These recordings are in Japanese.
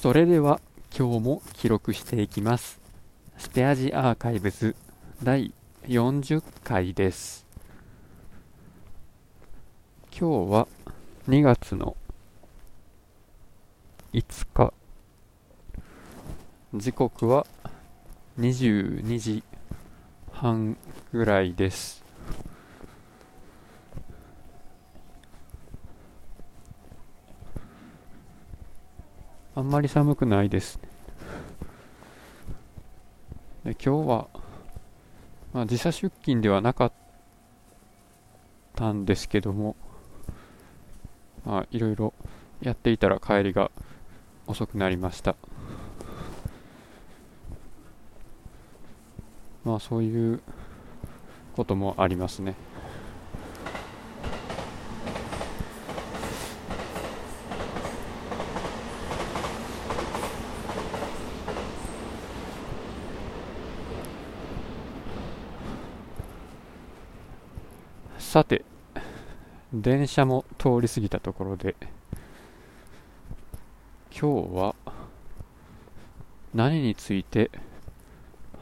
それでは今日も記録していきます。スペアジアーカイブズ第40回です。今日は2月の5日。時刻は22時半ぐらいです。あんまり寒くないです。で今日は、まあ、時差出勤ではなかったんですけどもまあいろいろやっていたら帰りが遅くなりました。まあそういうこともありますね。さて電車も通り過ぎたところで今日は何について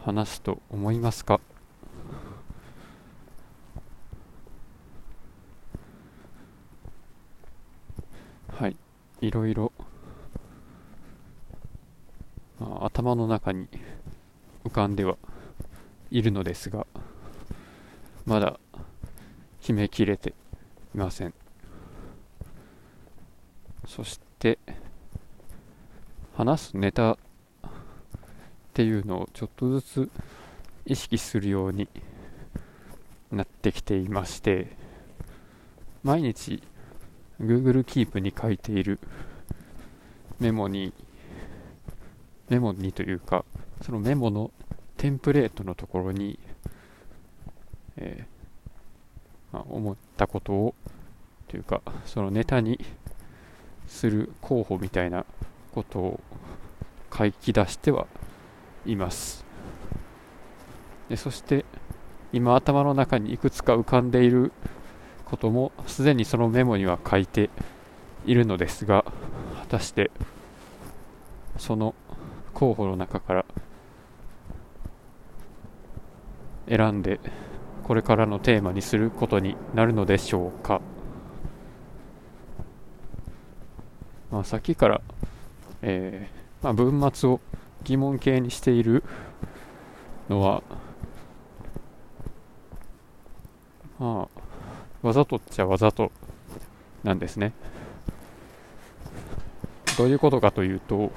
話すと思いますか？はいいろいろ、まあ、頭の中に浮かんではいるのですがまだ決めきれていません。そして話すネタっていうのをちょっとずつ意識するようになってきていまして毎日 Google Keep に書いているメモにメモにというかそのメモのテンプレートのところに、えーまあ、思ったことをというかそのネタにする候補みたいなことを書き出してはいます。でそして今頭の中にいくつか浮かんでいることもすでにそのメモには書いているのですが果たしてその候補の中から選んでこれからのテーマにすることになるのでしょうか、まあ、さっきから、えーまあ、文末を疑問形にしているのはまあわざとっちゃわざとなんですね。どういうことかというと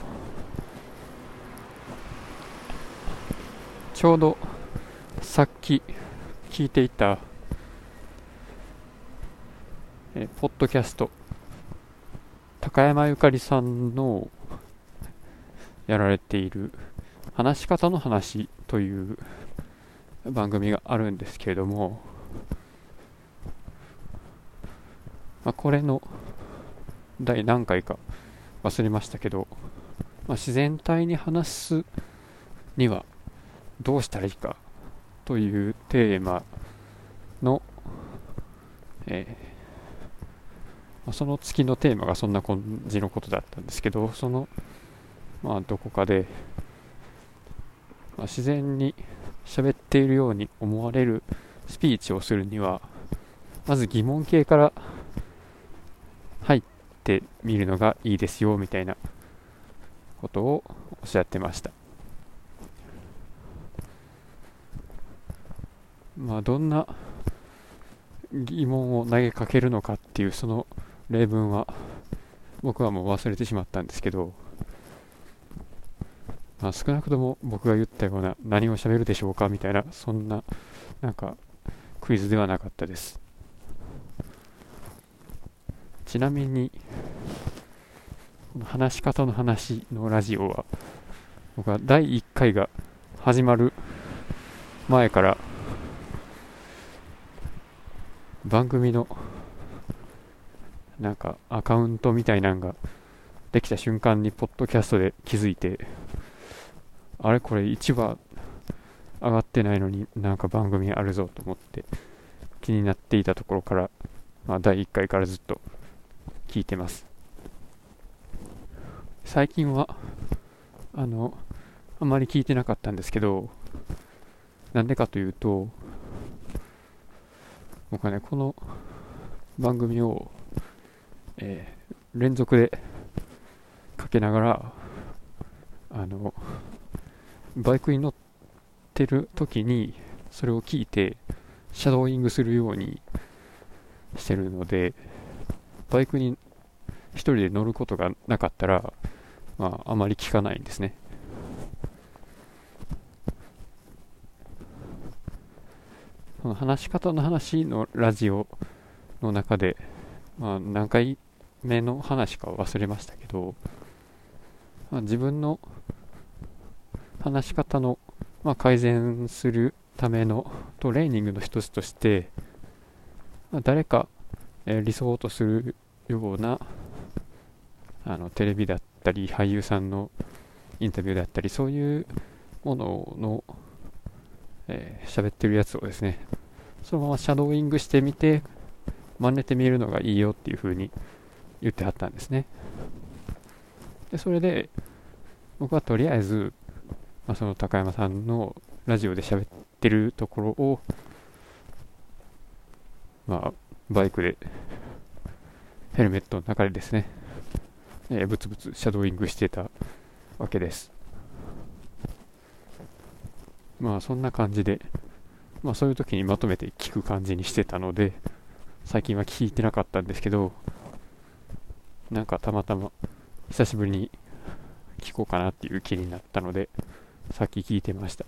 ちょうどさっき聞いていたえポッドキャスト高山ゆかりさんのやられている話し方の話という番組があるんですけれども、まあ、これの第何回か忘れましたけど、まあ、自然体に話すにはどうしたらいいかというテーマの、えまあ、その月のテーマがそんな感じのことだったんですけどそのまあ、どこかで、まあ、自然に喋っているように思われるスピーチをするにはまず疑問形から入ってみるのがいいですよみたいなことをおっしゃってました。まあどんな疑問を投げかけるのかっていうその例文は僕はもう忘れてしまったんですけどまあ、少なくとも僕が言ったような何を喋るでしょうかみたいなそんななんかクイズではなかったです。ちなみに話し方の話のラジオは僕は第1回が始まる前から番組のなんかアカウントみたいなのができた瞬間にポッドキャストで気づいてあれ？これ1話上がってないのになんか番組あるぞと思って気になっていたところから、まあ、第1回からずっと聞いてます。最近はあのあんまり聞いてなかったんですけどなんでかというと僕はねこの番組を、えー、連続でかけながらあのバイクに乗ってる時にそれを聞いてシャドーイングするようにしてるのでバイクに1人で乗ることがなかったら、まあ、あまり聞かないんですね。その話し方の話のラジオの中で、まあ、何回目の話か忘れましたけど、まあ、自分の話し方の、まあ、改善するためのトレーニングの一つとして、まあ、誰か、えー、理想とするようなあのテレビだったり俳優さんのインタビューだったりそういうもののえー、喋ってるやつをですね、そのままシャドーイングしてみて、真似てみるのがいいよっていう風に言ってはったんですね。で、それで、僕はとりあえず、まあ、その高山さんのラジオで喋ってるところを、まあ、バイクで、ヘルメットの中でですね、えー、ブツブツシャドーイングしてたわけです。まあそんな感じで、まあそういう時にまとめて聞く感じにしてたので、最近は聞いてなかったんですけど、なんかたまたま久しぶりに聞こうかなっていう気になったので、さっき聞いてました。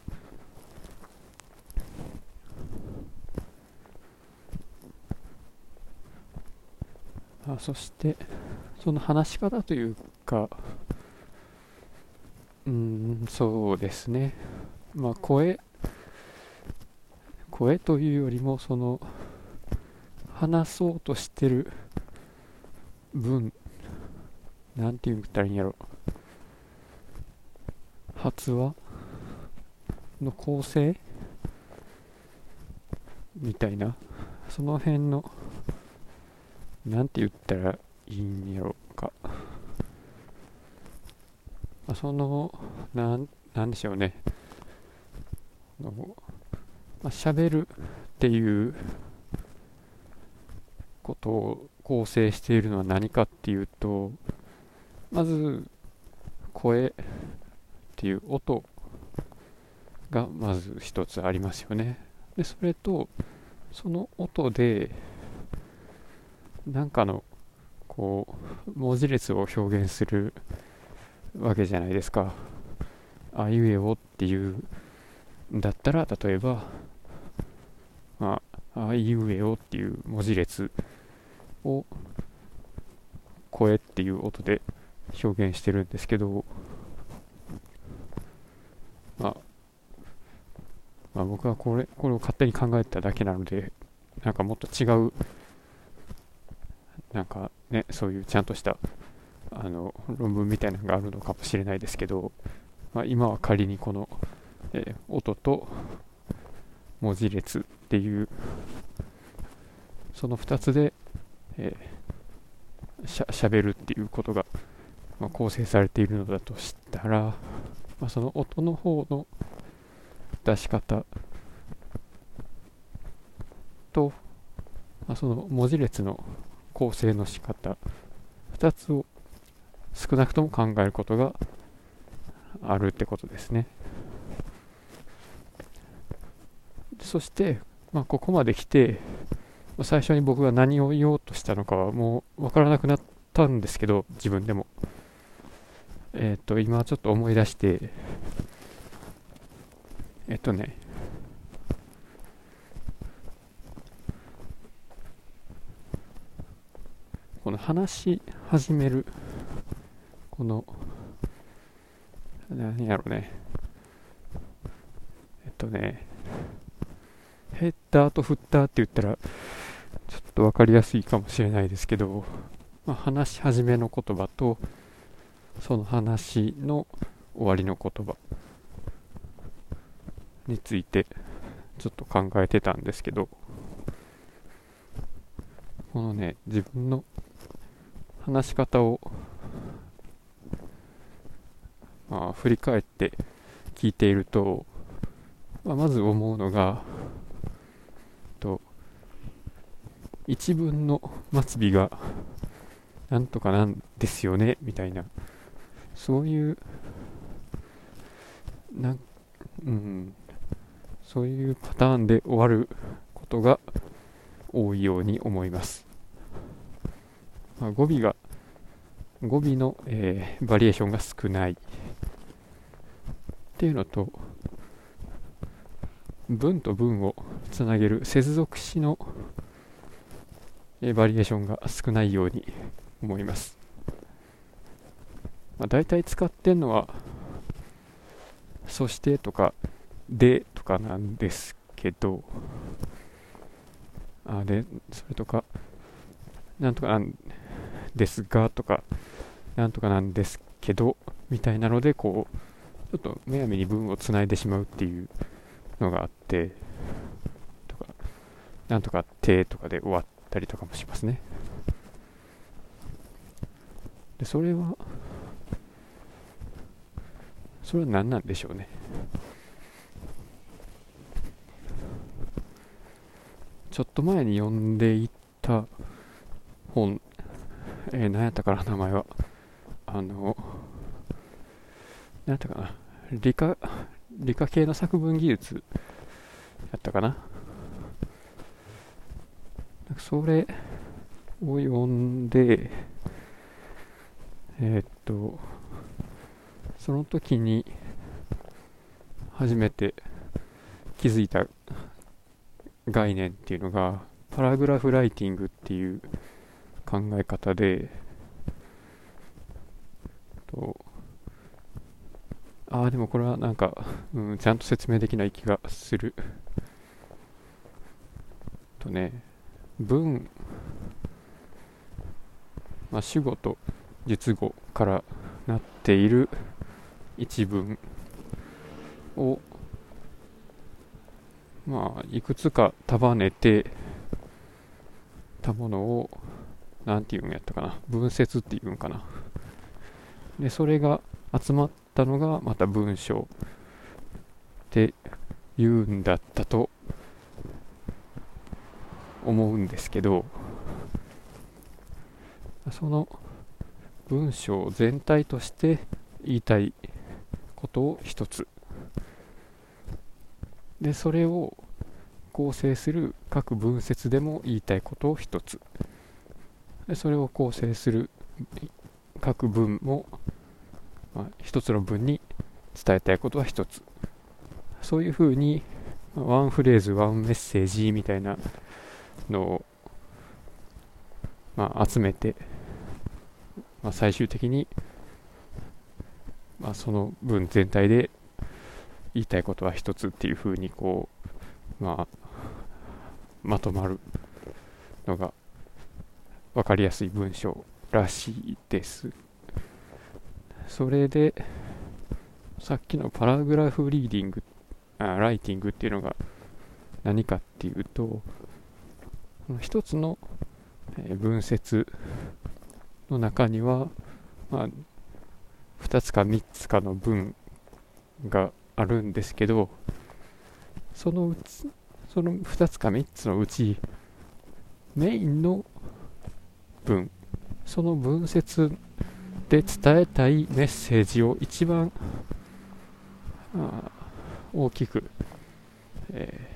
あそして、その話し方というか、うん、そうですね。まあ、声声というよりもその話そうとしてる分なんて言ったらいいんやろ。発話の構成みたいなその辺のなんて言ったらいいんやろか。そのなんなんでしょうね。の、まあ、喋るっていうことを構成しているのは何かっていうとまず声っていう音がまず一つありますよね。でそれとその音で何かのこう文字列を表現するわけじゃないですか。あいうえおっていうだったら例えば、まあ、あいうえおっていう文字列を声っていう音で表現してるんですけど、まあ、まあ、僕はこれこれを勝手に考えただけなのでなんかもっと違うなんかねそういうちゃんとしたあの論文みたいなのがあるのかもしれないですけど、まあ、今は仮にこのえー、音と文字列っていうその2つで、えー、しゃしゃべるっていうことが、まあ、構成されているのだとしたら、まあ、その音の方の出し方と、まあ、その文字列の構成の仕方2つを少なくとも考えることがあるってことですね。そして、まあ、ここまで来て、最初に僕が何を言おうとしたのかはもう分からなくなったんですけど、自分でも。えっ、ー、と、今ちょっと思い出して、えっ、とね、この話し始める、この、何やろうね。えっとね、ヘッダーとフッターって言ったら、ちょっと分かりやすいかもしれないですけど、まあ、話し始めの言葉と、その話の終わりの言葉について、ちょっと考えてたんですけど、このね、自分の話し方をまあ、振り返って聞いていると、まあ、まず思うのがと一文の末尾がなんとかなんですよねみたいな。そういうなん、うん、そういうパターンで終わることが多いように思います、まあ、語尾が語尾の、えー、バリエーションが少ない。っていうのと文と文をつなげる接続詞の、え、バリエーションが少ないように思います、まあ、大体使ってるのはそしてとかでとかなんですけどあでそれとかなんとかなんですがとかなんとかなんですけどみたいなのでこうちょっとむやみに文をつないでしまうっていうのがあってとかなんとかってとかで終わってたりとかもしますねでそれはそれは何なんでしょうねちょっと前に読んでいた本、えー、何やったかな、名前は。あの、何やったかな、理科、理科系の作文技術やったかな。それを読んで、えー、っと、その時に初めて気づいた概念っていうのがパラグラフライティングっていう考え方でとああでもこれはなんか、うん、ちゃんと説明できない気がする。とね文、まあ、主語と述語からなっている一文をまあ、いくつか束ねてたものを、なんていうんやったかな、文節っていうんかな。で、それが集まったのがまた文章って言うんだったと思うんですけど、その文章全体として言いたいことを一つ。でそれを構成する各文節でも言いたいことを一つ。でそれを構成する各文も、まあ、一つの文に伝えたいことは一つ。そういうふうにワンフレーズワンメッセージみたいなのを、まあ、集めて、まあ、最終的に、まあ、その文全体で言いたいことは一つっていうふうにこう、まあ、まとまるのが分かりやすい文章らしいです。それで、さっきのパラグラフリーディング、あライティングっていうのが何かっていうと、一つの文節の中には、まあ、2つか3つかの文があるんですけどそのうちその2つか3つのうちメインの文その文節で伝えたいメッセージを一番大きく、え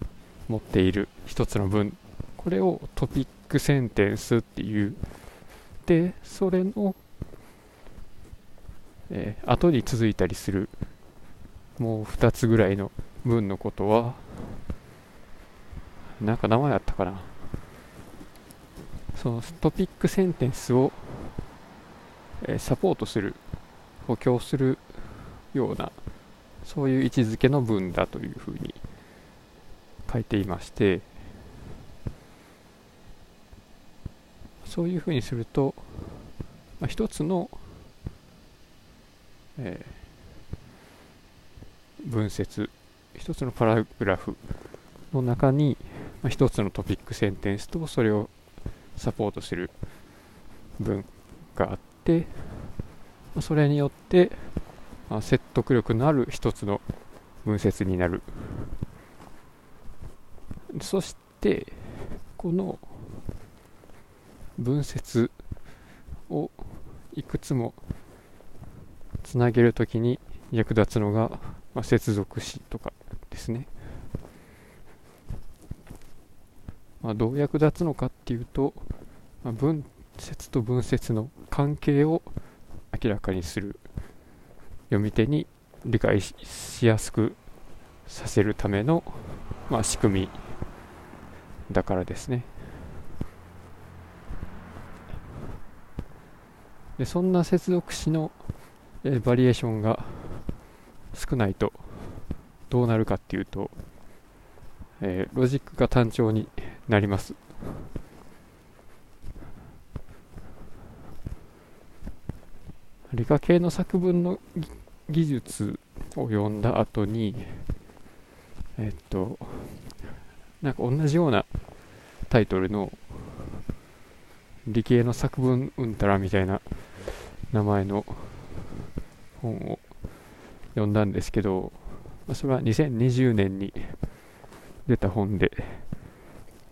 ー、持っている一つの文これをトピックセンテンスっていう。でそれの、えー、後に続いたりするもう2つぐらいの文のことはなんか名前あったかな。そのトピックセンテンスを、えー、サポートする補強するようなそういう位置づけの文だというふうに書いていまして。そういうふうにすると、まあ、一つの、えー文節一つのパラグラフの中に、まあ、一つのトピックセンテンスとそれをサポートする文があって、まあ、それによってまあ、説得力のある一つの文節になる。そしてこの文節をいくつもつなげるときに役立つのが、まあ、接続詞とかですね、まあ、どう役立つのかっていうと、まあ、文節と文節の関係を明らかにする読み手に理解しやすくさせるための、まあ、仕組みだからですね。でそんな接続詞の、え、バリエーションが少ないとどうなるかっていうと、え、ロジックが単調になります。理科系の作文の技術を読んだ後にえっとなんか同じようなタイトルの理系の作文うんたらみたいな名前の本を読んだんですけど、まあそれは2020年に出た本で、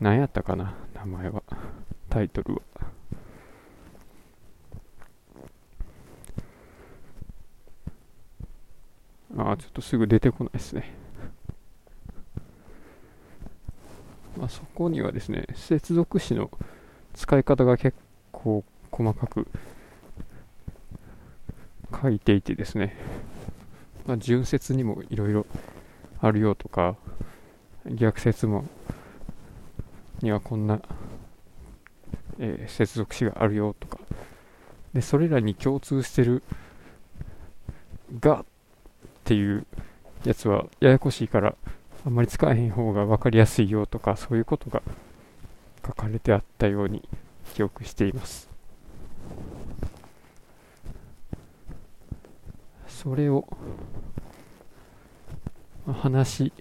何やったかな、名前は、タイトルは。ああ、ちょっとすぐ出てこないですね。まあ、そこにはですね、接続詞の使い方が結構細かく書いていてですね、まあ、順接にもいろいろあるよとか、逆説もにはこんな、えー、接続詞があるよとか、で、それらに共通してるがっていうやつはややこしいから、あんまり使えへん方が分かりやすいよとか、そういうことが書かれてあったように記憶しています。それを話し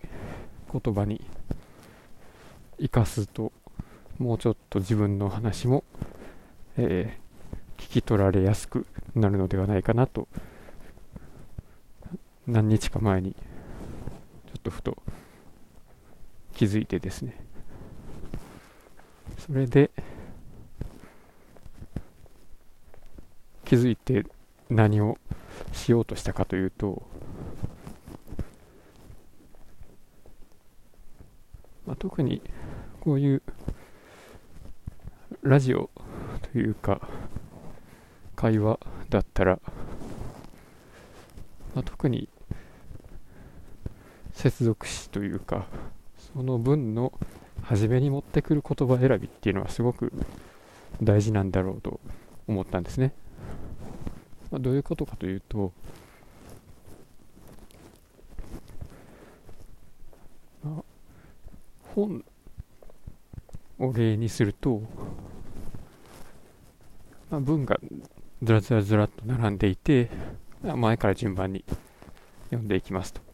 言葉に生かすともうちょっと自分の話も、えー、聞き取られやすくなるのではないかなと何日か前にちょっとふと気づいてですねそれで気づいて何をしようとしたかというと、まあ、特にこういうラジオというか会話だったら、まあ、特に接続詞というかその文の初めに持ってくる言葉選びっていうのはすごく大事なんだろうと思ったんですね。まあ、どういうことかというと、まあ、本を例にすると、まあ、文がずらずらずらっと並んでいて、まあ、前から順番に読んでいきますと。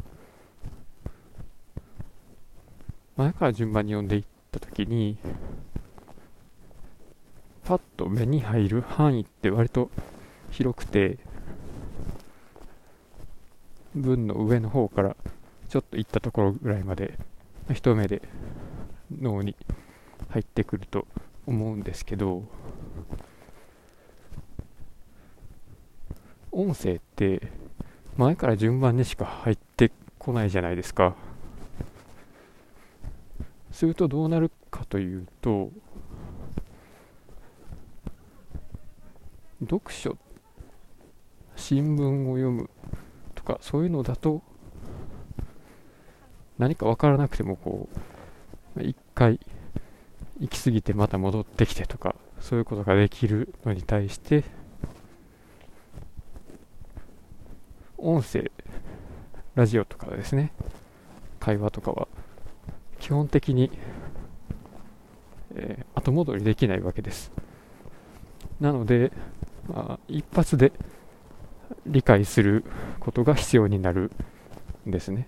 前から順番に読んでいったときに、パッと目に入る範囲って割と広くて文の上の方からちょっと行ったところぐらいまで一目で脳に入ってくると思うんですけど音声って前から順番にしか入ってこないじゃないですか。するとどうなるかというと読書新聞を読むとかそういうのだと何か分からなくてもこう一回行き過ぎてまた戻ってきてとかそういうことができるのに対して音声ラジオとかですね。会話とかは基本的に、えー、後戻りできないわけですなので、まあ、一発で理解することが必要になるんですね。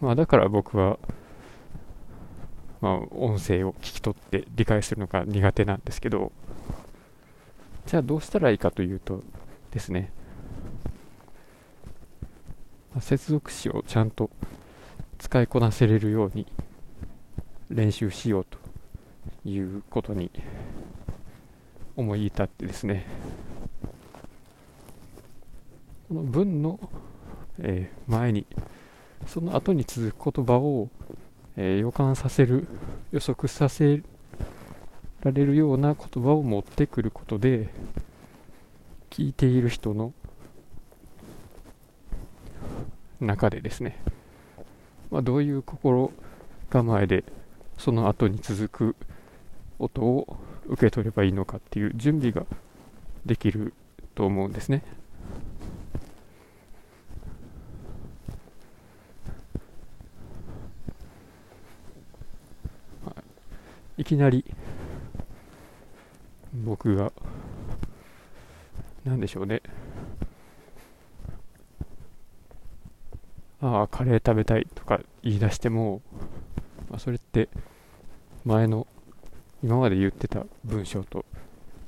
まあ、だから僕は、まあ、音声を聞き取って理解するのが苦手なんですけど、じゃあどうしたらいいかというとですね、接続詞をちゃんと使いこなせれるように練習しようということに思い至ってですね。この文の、え、前にその後に続く言葉を、え、予感させる予測させられるような言葉を持ってくることで聞いている人の中でですね、まあ、どういう心構えでその後に続く音を受け取ればいいのかっていう準備ができると思うんですね。いきなり僕が何でしょうねああカレー食べたいとか言い出しても、まあ、それって前の今まで言ってた文章と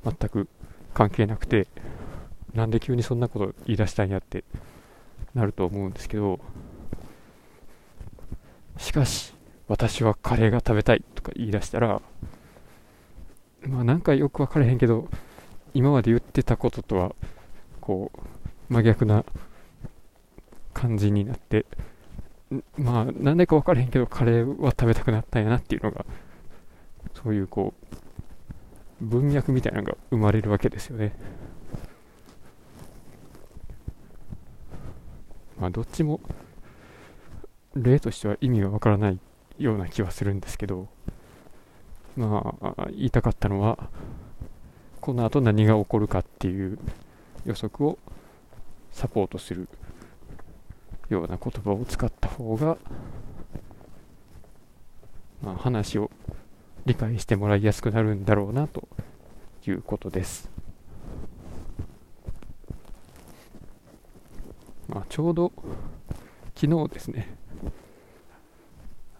全く関係なくてなんで急にそんなこと言い出したんやってなると思うんですけどしかし私はカレーが食べたいとか言い出したらまあなんかよく分からへんけど今まで言ってたこととはこう真逆な感じになってまあなんでか分からへんけどカレーは食べたくなったんやなっていうのがそういうこう文脈みたいなのが生まれるわけですよね。まあどっちも例としては意味がわからないような気はするんですけどまあ言いたかったのはこの後何が起こるかっていう予測をサポートするような言葉を使った方が、まあ、話を理解してもらいやすくなるんだろうなということです。まあ、ちょうど昨日ですね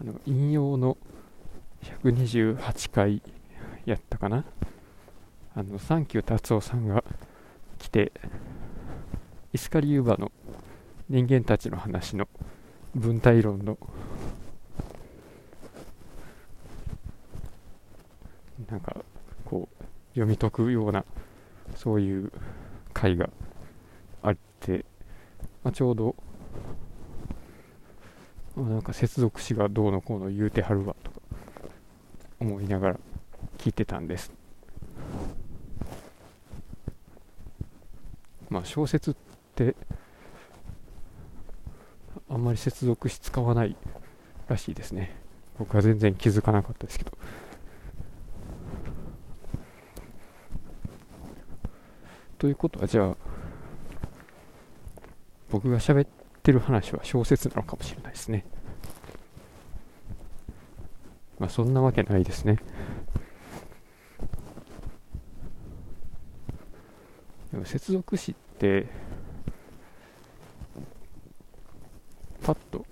あの引用の128回やったかなあのサンキュー達夫さんが来てイスカリユーバの人間たちの話の文体論の。なんかこう読み解くようなそういう回があって、まあ、ちょうど、まあ、なんか接続詞がどうのこうの言うてはるわとか思いながら聞いてたんです。まあ小説ってあんまり接続詞使わないらしいですね。僕は全然気づかなかったですけど。ということはじゃあ僕が喋ってる話は小説なのかもしれないですね。まあそんなわけないですね。でも接続詞ってパッと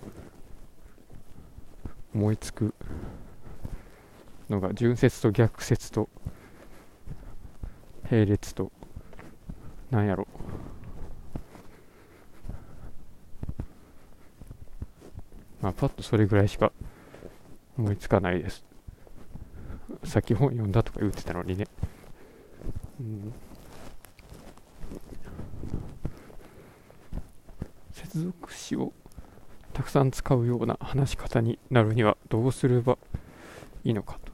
思いつくのが順接と逆接と並列となんやろ。まあパッとそれぐらいしか思いつかないです。さっき本読んだとか言ってたのにね、うん、接続詞をたくさん使うような話し方になるにはどうすればいいのかと。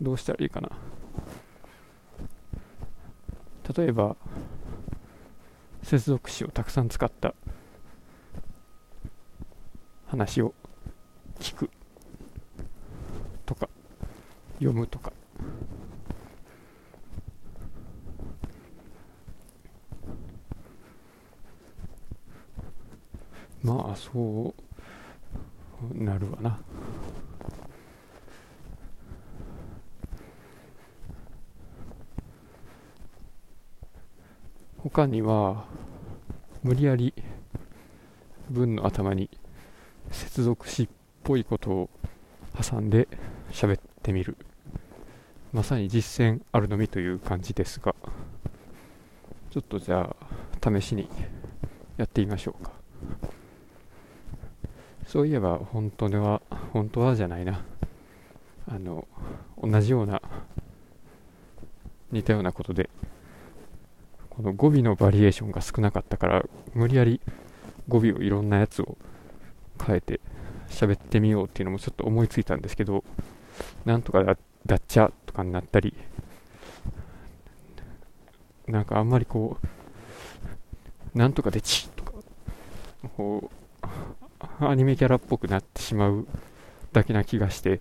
どうしたらいいかな。例えば接続詞をたくさん使った話を聞くとか読むとか。まあそうなるわな。他には無理やり文の頭に接続詞っぽいことを挟んで喋ってみる。まさに実践あるのみという感じですが。ちょっとじゃあ試しにやってみましょうか。そういえば本当では本当はじゃないな。あの同じような似たようなことでこの語尾のバリエーションが少なかったから無理やり語尾をいろんなやつを変えて喋ってみようっていうのもちょっと思いついたんですけどなんとかだだっちゃとかになったりなんかあんまりこうなんとかでちとかこうアニメキャラっぽくなってしまうだけな気がして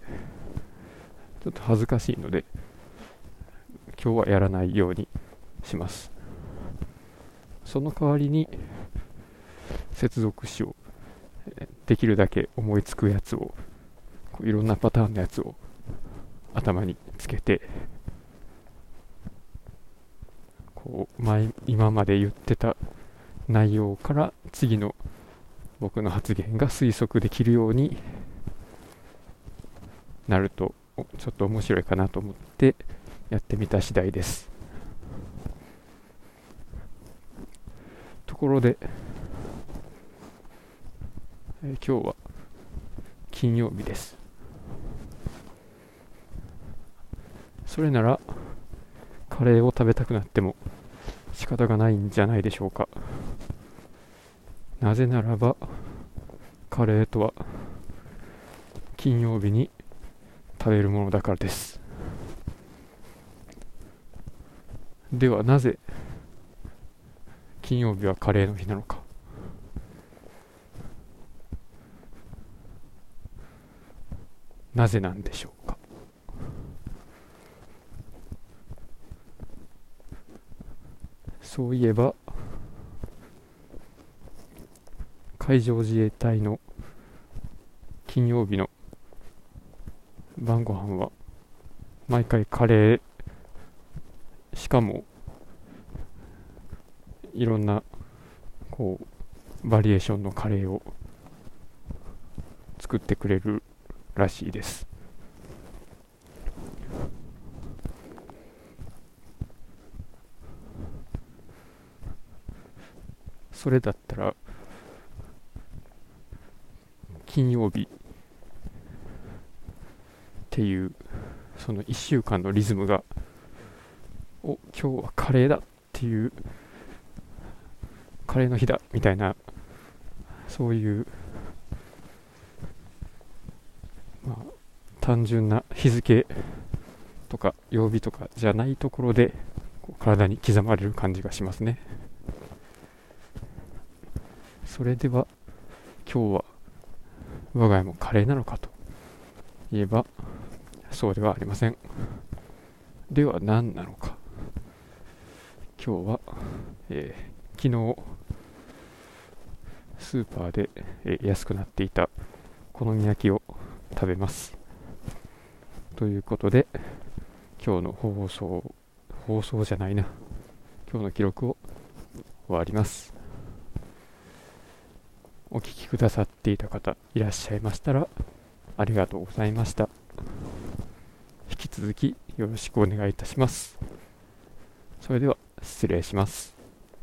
ちょっと恥ずかしいので今日はやらないようにします。その代わりに接続詞をできるだけ思いつくやつをいろんなパターンのやつを頭につけてこう前今まで言ってた内容から次の僕の発言が推測できるようになるとちょっと面白いかなと思ってやってみた次第です。ところで、えー、今日は金曜日です。それならカレーを食べたくなっても仕方がないんじゃないでしょうか。なぜならばカレーとは金曜日に食べるものだからです。ではなぜ金曜日はカレーの日なのか。なぜなんでしょうか。そういえば海上自衛隊の金曜日の晩ご飯は毎回カレー。しかもいろんなこうバリエーションのカレーを作ってくれるらしいです。それだったら金曜日。っていうその1週間のリズムがお今日はカレーだっていうカレーの日だみたいなそういうまあ単純な日付とか曜日とかじゃないところで体に刻まれる感じがしますね。それでは今日は我が家もカレーなのかといえばそうではありません。では何なのか。今日は、えー、昨日スーパーで、えー、安くなっていたお好み焼きを食べます。ということで今日の放送放送じゃないな。今日の記録を終わります。お聴きくださっていた方いらっしゃいましたらありがとうございました。引き続きよろしくお願いいたします。それでは失礼します。